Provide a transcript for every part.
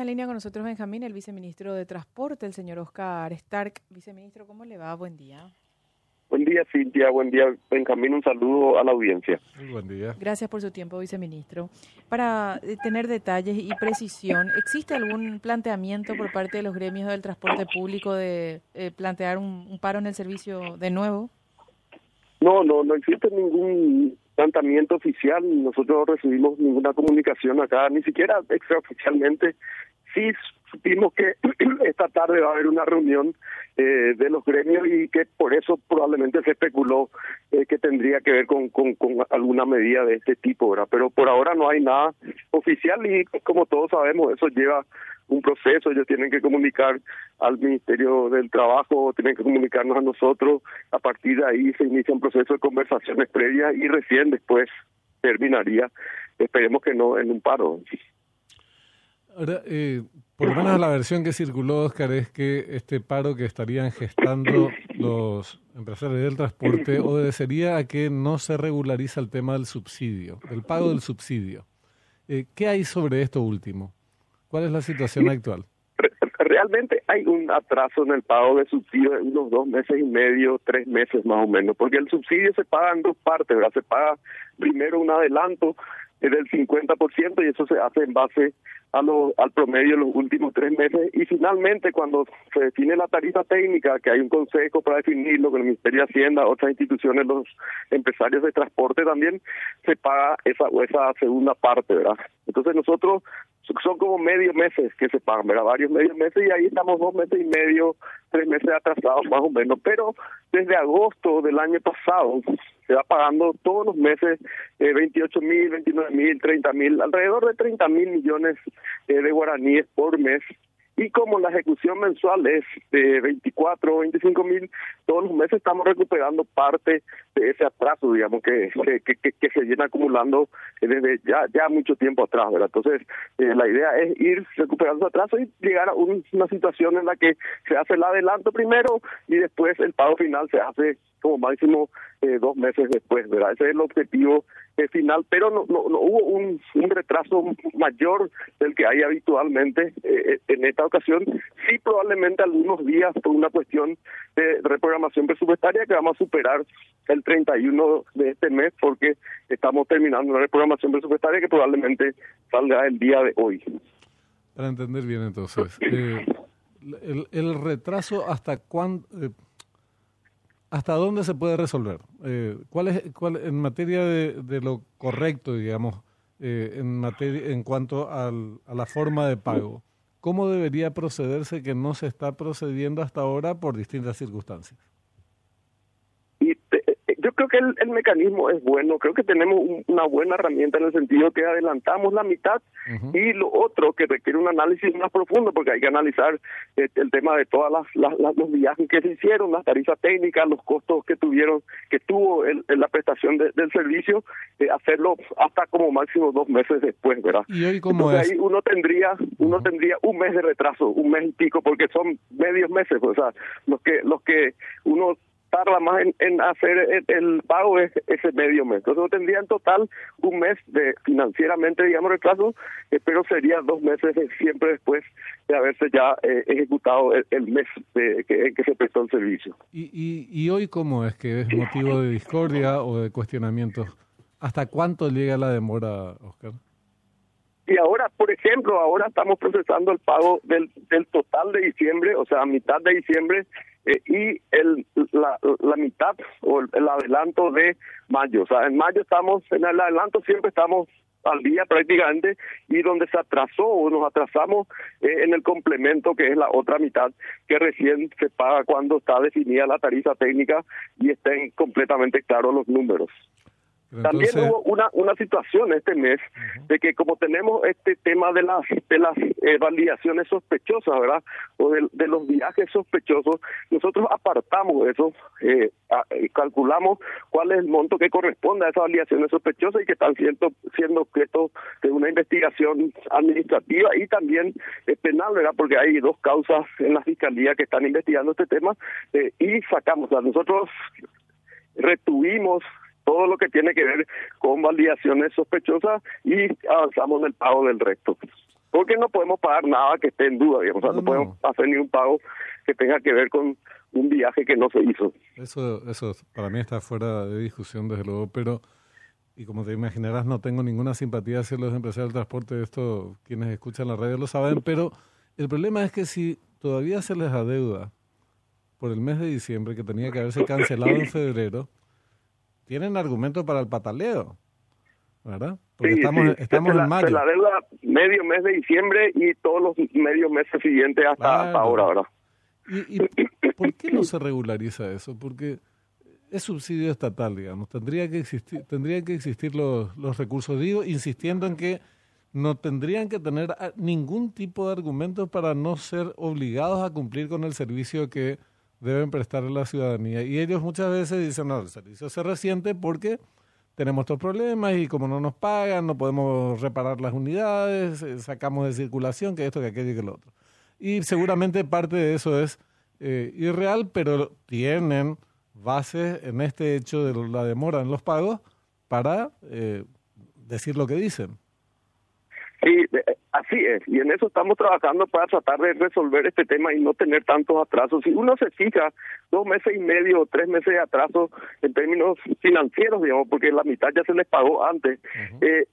En línea con nosotros Benjamín, el viceministro de Transporte, el señor Oscar Stark. Viceministro, ¿cómo le va? Buen día. Buen día, Cintia. Buen día, Benjamín. Un saludo a la audiencia. Muy buen día. Gracias por su tiempo, viceministro. Para eh, tener detalles y precisión, ¿existe algún planteamiento por parte de los gremios del transporte público de eh, plantear un, un paro en el servicio de nuevo? No, no, no existe ningún planteamiento oficial. Nosotros no recibimos ninguna comunicación acá, ni siquiera extraoficialmente sí supimos que esta tarde va a haber una reunión eh, de los gremios y que por eso probablemente se especuló eh, que tendría que ver con, con, alguna medida de este tipo, ¿verdad? Pero por ahora no hay nada oficial y como todos sabemos eso lleva un proceso, ellos tienen que comunicar al Ministerio del Trabajo, tienen que comunicarnos a nosotros, a partir de ahí se inicia un proceso de conversaciones previas y recién después terminaría, esperemos que no en un paro. Ahora, eh, por lo menos la versión que circuló, Oscar, es que este paro que estarían gestando los empresarios del transporte obedecería a que no se regulariza el tema del subsidio, del pago del subsidio. Eh, ¿Qué hay sobre esto último? ¿Cuál es la situación actual? Realmente hay un atraso en el pago de subsidio de unos dos meses y medio, tres meses más o menos, porque el subsidio se paga en dos partes, ¿verdad? Se paga primero un adelanto del 50% y eso se hace en base a lo, al promedio de los últimos tres meses y finalmente cuando se define la tarifa técnica, que hay un consejo para definirlo con el Ministerio de Hacienda, otras instituciones, los empresarios de transporte también, se paga esa, esa segunda parte, ¿verdad? Entonces nosotros son como medio meses que se pagan, ¿verdad? Varios medios meses y ahí estamos dos meses y medio, tres meses atrasados más o menos, pero desde agosto del año pasado se va pagando todos los meses eh, 28 mil, 29 mil, 30 mil, alrededor de 30 mil millones eh, de guaraníes por mes y como la ejecución mensual es de 24 o 25 mil, todos los meses estamos recuperando parte de ese atraso, digamos, que, que, que, se viene acumulando desde ya, ya mucho tiempo atrás, ¿verdad? Entonces, eh, la idea es ir recuperando ese atraso y llegar a una situación en la que se hace el adelanto primero y después el pago final se hace como máximo eh, dos meses después, ¿verdad? Ese es el objetivo eh, final, pero no, no, hubo un, un, retraso mayor del que hay habitualmente eh, en esta ocasión. Sí, probablemente algunos días por una cuestión de reprogramación presupuestaria que vamos a superar el 31 de este mes porque estamos terminando una reprogramación presupuestaria que probablemente salga el día de hoy. Para entender bien entonces, el, el, retraso hasta cuándo ¿Hasta dónde se puede resolver? Eh, ¿cuál es, cuál, en materia de, lo correcto, digamos, eh, en, materia, en cuanto a la forma de pago, ¿cómo debería procederse que no se está procediendo hasta ahora por distintas circunstancias? Que el, mecanismo es bueno, creo que tenemos una buena herramienta en el sentido que adelantamos la mitad y lo otro que requiere un análisis más profundo porque hay que analizar eh, el tema de todas las, los viajes que se hicieron, las tarifas técnicas, los costos que tuvieron, que tuvo el, la prestación del servicio, eh, hacerlo hasta como máximo dos meses después, ¿verdad? Y hoy cómo es? ahí uno tendría, uno tendría un mes de retraso, un mes y pico, porque son medios meses, o sea, los que los que uno tarda más en, hacer el, pago es ese medio mes. Entonces tendría en total un mes de financieramente, digamos, retraso, eh, pero sería dos meses siempre después de haberse ya eh, ejecutado el, mes de, que, en que se prestó el servicio. ¿Y, y, ¿Y hoy cómo es que es motivo de discordia o de cuestionamientos? ¿Hasta cuánto llega la demora, Oscar? Y ahora, por ejemplo, ahora estamos procesando el pago del, del total de diciembre, o sea, a mitad de diciembre, eh, y el, la, la mitad o el, adelanto de mayo. O sea, en mayo estamos, en el adelanto siempre estamos al día prácticamente y donde se atrasó o nos atrasamos eh, en el complemento que es la otra mitad que recién se paga cuando está definida la tarifa técnica y estén completamente claros los números. También hubo una una situación este mes de que como tenemos este tema de las de las eh, validaciones sospechosas, ¿verdad? O de, los viajes sospechosos, nosotros apartamos eso, eh, eh, calculamos cuál es el monto que corresponde a esas validaciones sospechosas y que están siendo siendo objeto de una investigación administrativa y también penal, ¿verdad? Porque hay dos causas en la fiscalía que están investigando este tema y sacamos, a nosotros retuvimos todo lo que tiene que ver con validaciones sospechosas y avanzamos en el pago del resto. porque no podemos pagar nada que esté en duda, digamos, o sea, no, podemos hacer ningún pago que tenga que ver con un viaje que no se hizo. Eso, eso para mí está fuera de discusión, desde luego, pero, y como te imaginarás, no tengo ninguna simpatía hacia los empresarios del transporte, esto quienes escuchan la radio lo saben, pero el problema es que si todavía se les adeuda por el mes de diciembre, que tenía que haberse cancelado en febrero, tienen argumento para el pataleo. ¿verdad? Porque estamos, estamos en mayo. la deuda medio mes de diciembre y todos los medios meses siguientes hasta, ahora, ¿verdad? ¿Y, por qué no se regulariza eso? Porque es subsidio estatal, digamos. Tendría que existir, tendrían que existir los, los recursos. Digo, insistiendo en que no tendrían que tener ningún tipo de argumentos para no ser obligados a cumplir con el servicio que deben prestar a la ciudadanía. Y ellos muchas veces dicen, no, el servicio se resiente porque tenemos estos problemas y como no nos pagan, no podemos reparar las unidades, eh, sacamos de circulación, que esto, que aquello y que lo otro. Y seguramente parte de eso es eh, irreal, pero tienen bases en este hecho de la demora en los pagos para eh, decir lo que dicen. Sí, así es, y en eso estamos trabajando para tratar de resolver este tema y no tener tantos atrasos. Si uno se fija dos meses y medio o tres meses de atraso en términos financieros, digamos, porque la mitad ya se les pagó antes, eh,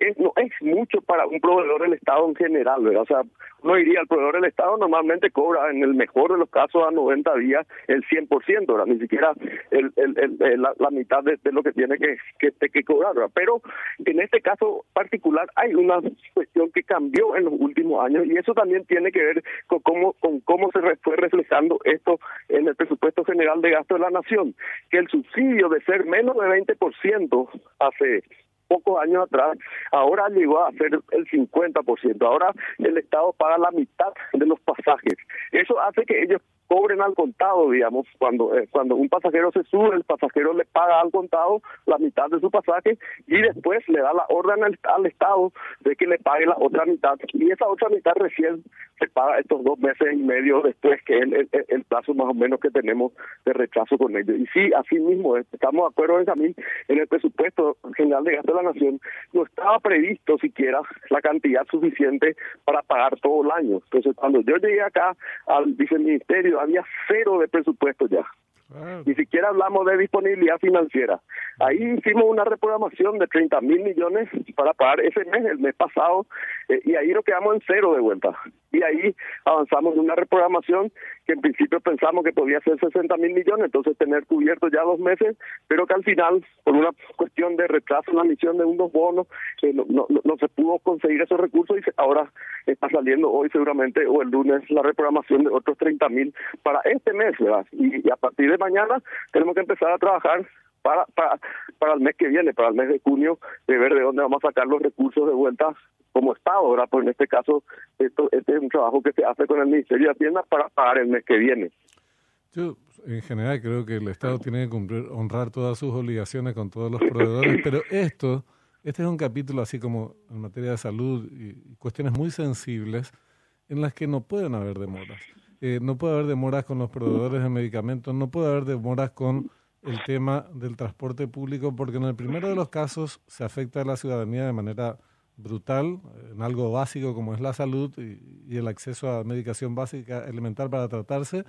es, no es mucho para un proveedor del Estado en general, ¿verdad? O sea, uno diría, el proveedor del Estado normalmente cobra en el mejor de los casos a 90 días el 100%, ¿verdad? Ni siquiera el, el, la, mitad de, lo que tiene que, que, que cobrar, ¿verdad? Pero en este caso particular hay una cuestión que cambió en los últimos años y eso también tiene que ver con cómo, con cómo se fue reflejando esto en el presupuesto general de gasto de la nación, que el subsidio de ser menos de 20% hace pocos años atrás, ahora llegó a ser el 50%. Ahora el Estado paga la mitad de los pasajes. Eso hace que ellos cobren al contado, digamos, cuando eh, cuando un pasajero se sube, el pasajero le paga al contado la mitad de su pasaje y después le da la orden al, Estado de que le pague la otra mitad y esa otra mitad recién se paga estos dos meses y medio después que es el, el, plazo más o menos que tenemos de rechazo con ellos. Y sí, así mismo, estamos de acuerdo, Benjamín, en el presupuesto general de gasto de la nación no estaba previsto siquiera la cantidad suficiente para pagar todo el año. Entonces, cuando yo llegué acá al viceministerio, había cero de presupuesto ya. Ni siquiera hablamos de disponibilidad financiera. Ahí hicimos una reprogramación de 30 mil millones para pagar ese mes, el mes pasado, eh, y ahí nos quedamos en cero de vuelta. Y ahí avanzamos en una reprogramación que en principio pensamos que podía ser 60 mil millones, entonces tener cubierto ya dos meses, pero que al final, por una cuestión de retraso en la emisión de unos bonos, eh, no, no, se pudo conseguir esos recursos y ahora está saliendo hoy seguramente o el lunes la reprogramación de otros 30 mil para este mes. Y, y a partir de mañana tenemos que empezar a trabajar para, para, para el mes que viene, para el mes de junio, de ver de dónde vamos a sacar los recursos de vuelta como Estado, ¿verdad? Pues en este caso, esto, este es un trabajo que se hace con el Ministerio de Hacienda para pagar el mes que viene. Yo, en general, creo que el Estado tiene que cumplir, honrar todas sus obligaciones con todos los proveedores, pero esto, este es un capítulo así como en materia de salud y cuestiones muy sensibles en las que no pueden haber demoras. Eh, no puede haber demoras con los proveedores de medicamentos, no puede haber demoras con el tema del transporte público, porque en el primero de los casos se afecta a la ciudadanía de manera brutal, en algo básico como es la salud y, el acceso a medicación básica elemental para tratarse,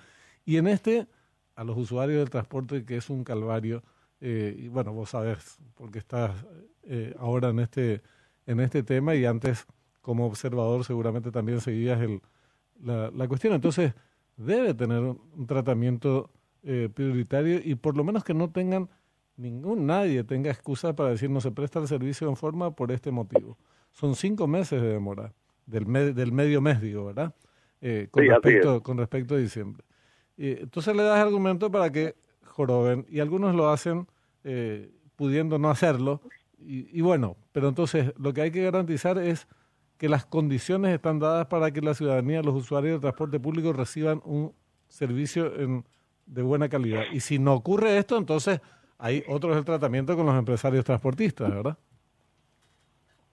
y en este a los usuarios del transporte, que es un calvario. Eh, y bueno, vos sabés, porque estás eh, ahora en este, en este tema y antes como observador seguramente también seguías el, la, la cuestión. Entonces, debe tener un, tratamiento eh, prioritario y por lo menos que no tengan ningún, nadie tenga excusa para decir no se presta el servicio en forma por este motivo. Son cinco meses de demora, del, del medio mes, digo, ¿verdad? Eh, con, respecto, con respecto a diciembre. entonces le das argumento para que joroben y algunos lo hacen eh, pudiendo no hacerlo. y bueno, pero entonces lo que hay que garantizar es que las condiciones están dadas para que la ciudadanía, los usuarios del transporte público reciban un servicio de buena calidad. Y si no ocurre esto, entonces hay otro es el tratamiento con los empresarios transportistas, ¿verdad?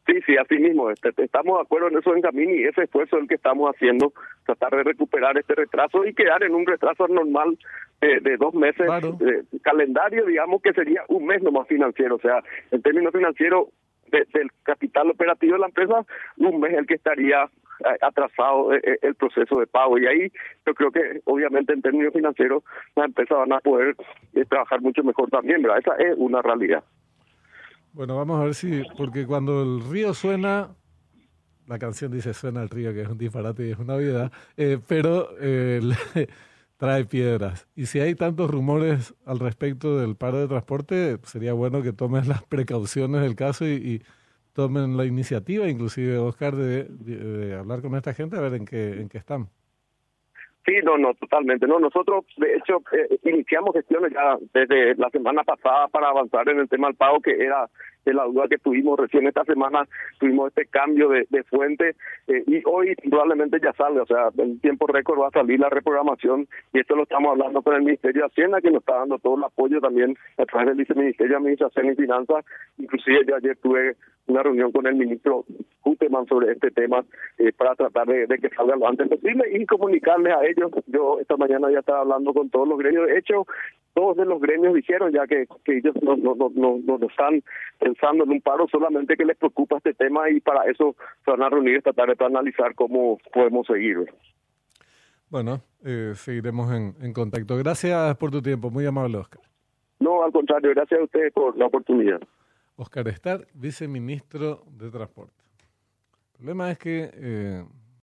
Sí, sí, así mismo. Este, estamos de acuerdo en eso, en camino y ese esfuerzo es el que estamos haciendo, tratar de recuperar este retraso y quedar en un retraso normal de dos meses de calendario, digamos que sería un mes nomás financiero. O sea, en términos financieros, del capital operativo de la empresa, un mes el que estaría eh, atrasado eh, eh, el proceso de pago. Y ahí yo creo que obviamente en términos financieros las empresas van a poder trabajar mucho mejor también, ¿verdad? Esa es una realidad. Bueno, vamos a ver si, porque cuando el río suena, la canción dice suena el río, que es un disparate y es una vida, pero trae piedras. Y si hay tantos rumores al respecto del paro de transporte, sería bueno que tomes las precauciones del caso y tomen la iniciativa, inclusive Oscar, de, hablar con esta gente a ver en qué, en qué están. Sí, no, no, totalmente. No, nosotros, de hecho, eh, iniciamos gestiones ya desde la semana pasada para avanzar en el tema del pago, que era de la duda que tuvimos recién esta semana, tuvimos este cambio de, fuente eh, y hoy probablemente ya sale, o sea, en tiempo récord va a salir la reprogramación y esto lo estamos hablando con el Ministerio de Hacienda que nos está dando todo el apoyo también a través del Viceministerio de Administración y Finanzas, inclusive yo ayer tuve una reunión con el ministro Guteman sobre este tema eh, para tratar de, que salga lo antes posible y comunicarles a ellos. Yo esta mañana ya estaba hablando con todos los gremios, de hecho, todos de los gremios dijeron ya que, que ellos no, no, no, no, están pensando en un paro, solamente que les preocupa este tema y para eso se van a reunir esta tarde para analizar cómo podemos seguir. Bueno, eh, seguiremos en, en contacto. Gracias por tu tiempo, muy amable Oscar. No, al contrario, gracias a ustedes por la oportunidad. Oscar Estar, viceministro de Transporte. El problema es que... Eh,